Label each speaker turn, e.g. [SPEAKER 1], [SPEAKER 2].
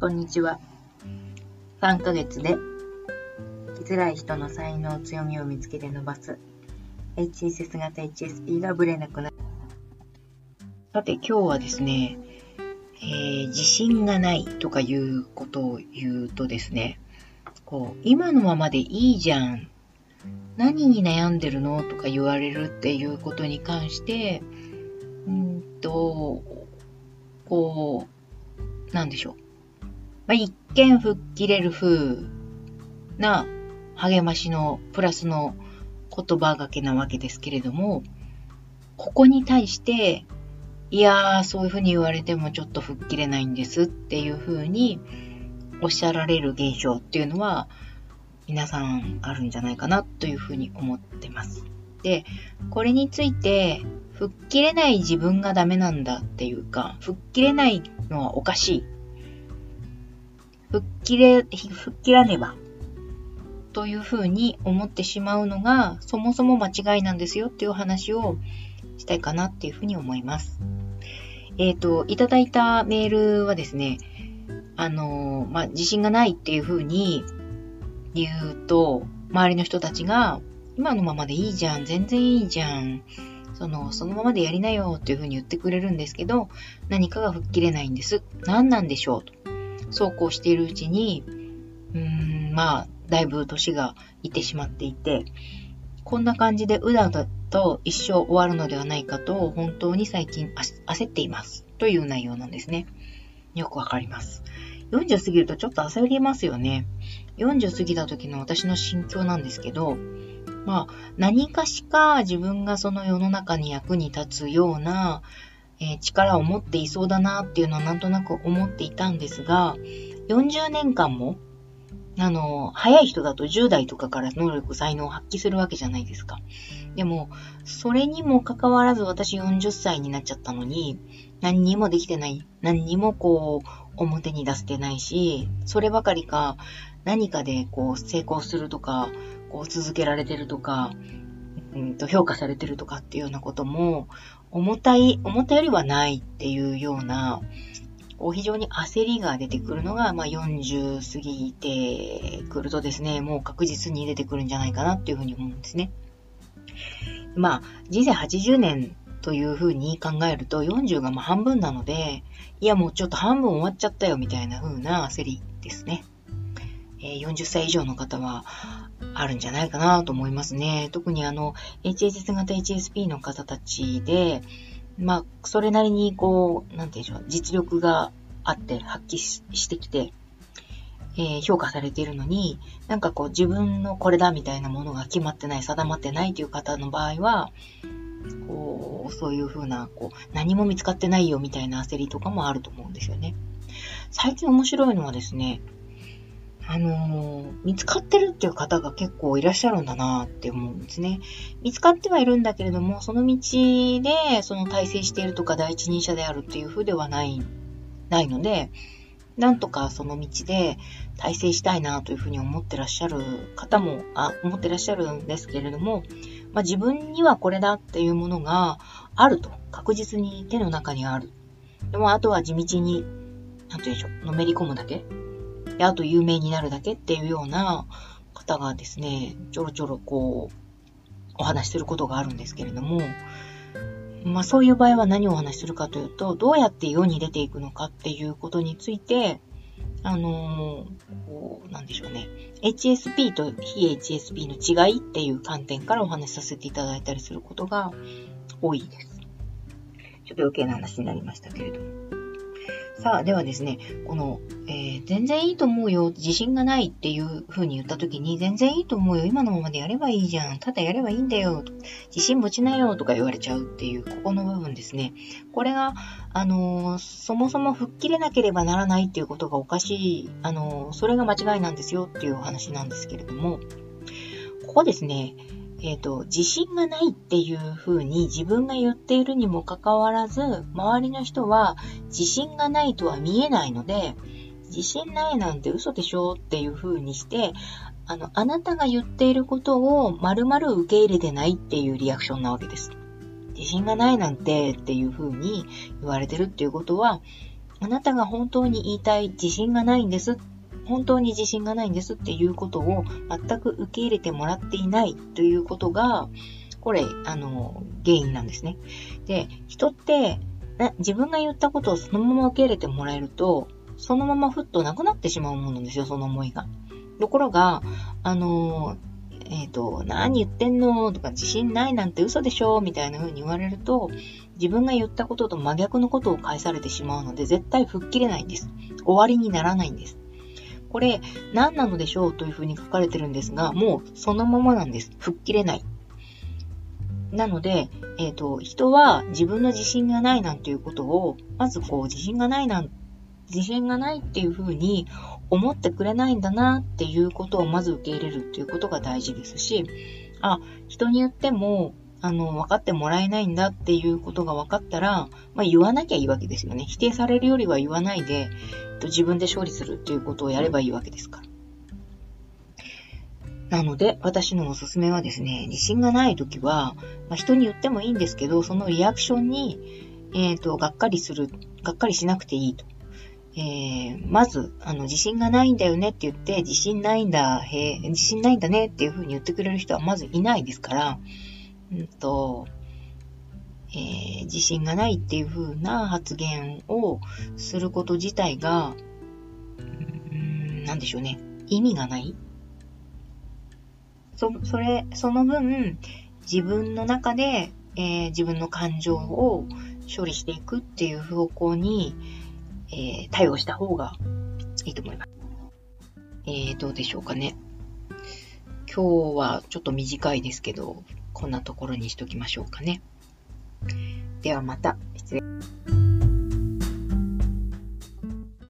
[SPEAKER 1] こんにちは。3ヶ月で生きづらい人の才能、強みを見つけて伸ばす HSS 型 HSP がブレなくなる。さて今日はですね、えー、自信がないとかいうことを言うとですね、こう、今のままでいいじゃん。何に悩んでるのとか言われるっていうことに関して、うんと、こう、なんでしょう。まあ、一見吹っ切れる風な励ましのプラスの言葉がけなわけですけれども、ここに対して、いやー、そういうふうに言われてもちょっと吹っ切れないんですっていうふうにおっしゃられる現象っていうのは、皆さんあるんじゃないかなというふうに思ってます。で、これについて、吹っ切れない自分がダメなんだっていうか、吹っ切れないのはおかしい吹っ切れ、吹っ切らねば、というふうに思ってしまうのが、そもそも間違いなんですよっていう話をしたいかなっていうふうに思います。えっ、ー、と、いただいたメールはですね、あの、まあ、自信がないっていうふうに言うと、周りの人たちが、今のままでいいじゃん、全然いいじゃん、その、そのままでやりなよっていうふうに言ってくれるんですけど、何かが吹っ切れないんです。何なんでしょうと。そうこうしているうちに、うーん、まあ、だいぶ年がいってしまっていて、こんな感じでうだうだと一生終わるのではないかと、本当に最近焦っています。という内容なんですね。よくわかります。40過ぎるとちょっと焦りますよね。40過ぎた時の私の心境なんですけど、まあ、何かしか自分がその世の中に役に立つような、えー、力を持っていそうだなっていうのはなんとなく思っていたんですが、40年間も、あの、早い人だと10代とかから能力、才能を発揮するわけじゃないですか。でも、それにもかかわらず私40歳になっちゃったのに、何にもできてない。何にもこう、表に出せてないし、そればかりか、何かでこう、成功するとか、こう、続けられてるとか、うんと評価されてるとかっていうようなことも、重たい、重たよりはないっていうような、こう非常に焦りが出てくるのが、まあ、40過ぎてくるとですね、もう確実に出てくるんじゃないかなっていうふうに思うんですね。まあ、人生80年というふうに考えると、40がまあ半分なので、いやもうちょっと半分終わっちゃったよみたいな風な焦りですね。え、40歳以上の方は、あるんじゃないかなと思いますね。特にあの、HSS 型 HSP の方たちで、まあ、それなりにこう、なんていうんでしょう、実力があって発揮してきて、えー、評価されているのに、なんかこう自分のこれだみたいなものが決まってない、定まってないという方の場合は、こう、そういうふうな、こう、何も見つかってないよみたいな焦りとかもあると思うんですよね。最近面白いのはですね、あのー、見つかってるっていう方が結構いらっしゃるんだなって思うんですね。見つかってはいるんだけれども、その道で、その体制しているとか第一人者であるっていう風ではない、ないので、なんとかその道で体制したいなというふうに思ってらっしゃる方も、あ、思ってらっしゃるんですけれども、まあ、自分にはこれだっていうものがあると。確実に手の中にある。でも、あとは地道に、なんて言うんでしょう、のめり込むだけで、あと有名になるだけっていうような方がですね、ちょろちょろこう、お話しすることがあるんですけれども、まあそういう場合は何をお話しするかというと、どうやって世に出ていくのかっていうことについて、あのー、こう、なんでしょうね。HSP と非 HSP の違いっていう観点からお話しさせていただいたりすることが多いです。ちょっと余計な話になりましたけれども。さあ、ではですね、この、えー、全然いいと思うよ、自信がないっていう風に言った時に、全然いいと思うよ、今のままでやればいいじゃん、ただやればいいんだよ、自信持ちなよとか言われちゃうっていう、ここの部分ですね。これが、あのー、そもそも吹っ切れなければならないっていうことがおかしい、あのー、それが間違いなんですよっていうお話なんですけれども、ここですね、えっ、ー、と、自信がないっていう風に自分が言っているにもかかわらず、周りの人は自信がないとは見えないので、自信ないなんて嘘でしょっていう風にして、あの、あなたが言っていることを丸々受け入れてないっていうリアクションなわけです。自信がないなんてっていう風に言われてるっていうことは、あなたが本当に言いたい自信がないんです。本当に自信がないんですっていうことを全く受け入れてもらっていないということが、これ、あの、原因なんですね。で、人って、自分が言ったことをそのまま受け入れてもらえると、そのままふっとなくなってしまうものなんですよ、その思いが。ところが、あの、えっ、ー、と、何言ってんのとか自信ないなんて嘘でしょみたいな風に言われると、自分が言ったことと真逆のことを返されてしまうので、絶対吹っ切れないんです。終わりにならないんです。これ、何なのでしょうというふうに書かれてるんですが、もうそのままなんです。吹っ切れない。なので、えっ、ー、と、人は自分の自信がないなんていうことを、まずこう、自信がないなん、自信がないっていうふうに思ってくれないんだなっていうことをまず受け入れるっていうことが大事ですし、あ、人に言っても、あの、分かってもらえないんだっていうことが分かったら、まあ言わなきゃいいわけですよね。否定されるよりは言わないで、自分で勝利するっていうことをやればいいわけですから。なので、私のおすすめはですね、自信がないときは、まあ、人に言ってもいいんですけど、そのリアクションに、えっ、ー、と、がっかりする、がっかりしなくていいと。えー、まず、あの、自信がないんだよねって言って、自信ないんだ、へ自信ないんだねっていうふうに言ってくれる人はまずいないですから、うんと、えー、自信がないっていう風な発言をすること自体が、うん、なんでしょうね。意味がないそ、それ、その分、自分の中で、えー、自分の感情を処理していくっていう方向に、えー、対応した方がいいと思います。えー、どうでしょうかね。今日はちょっと短いですけど、こんなところにしときましょうかね。ではまた。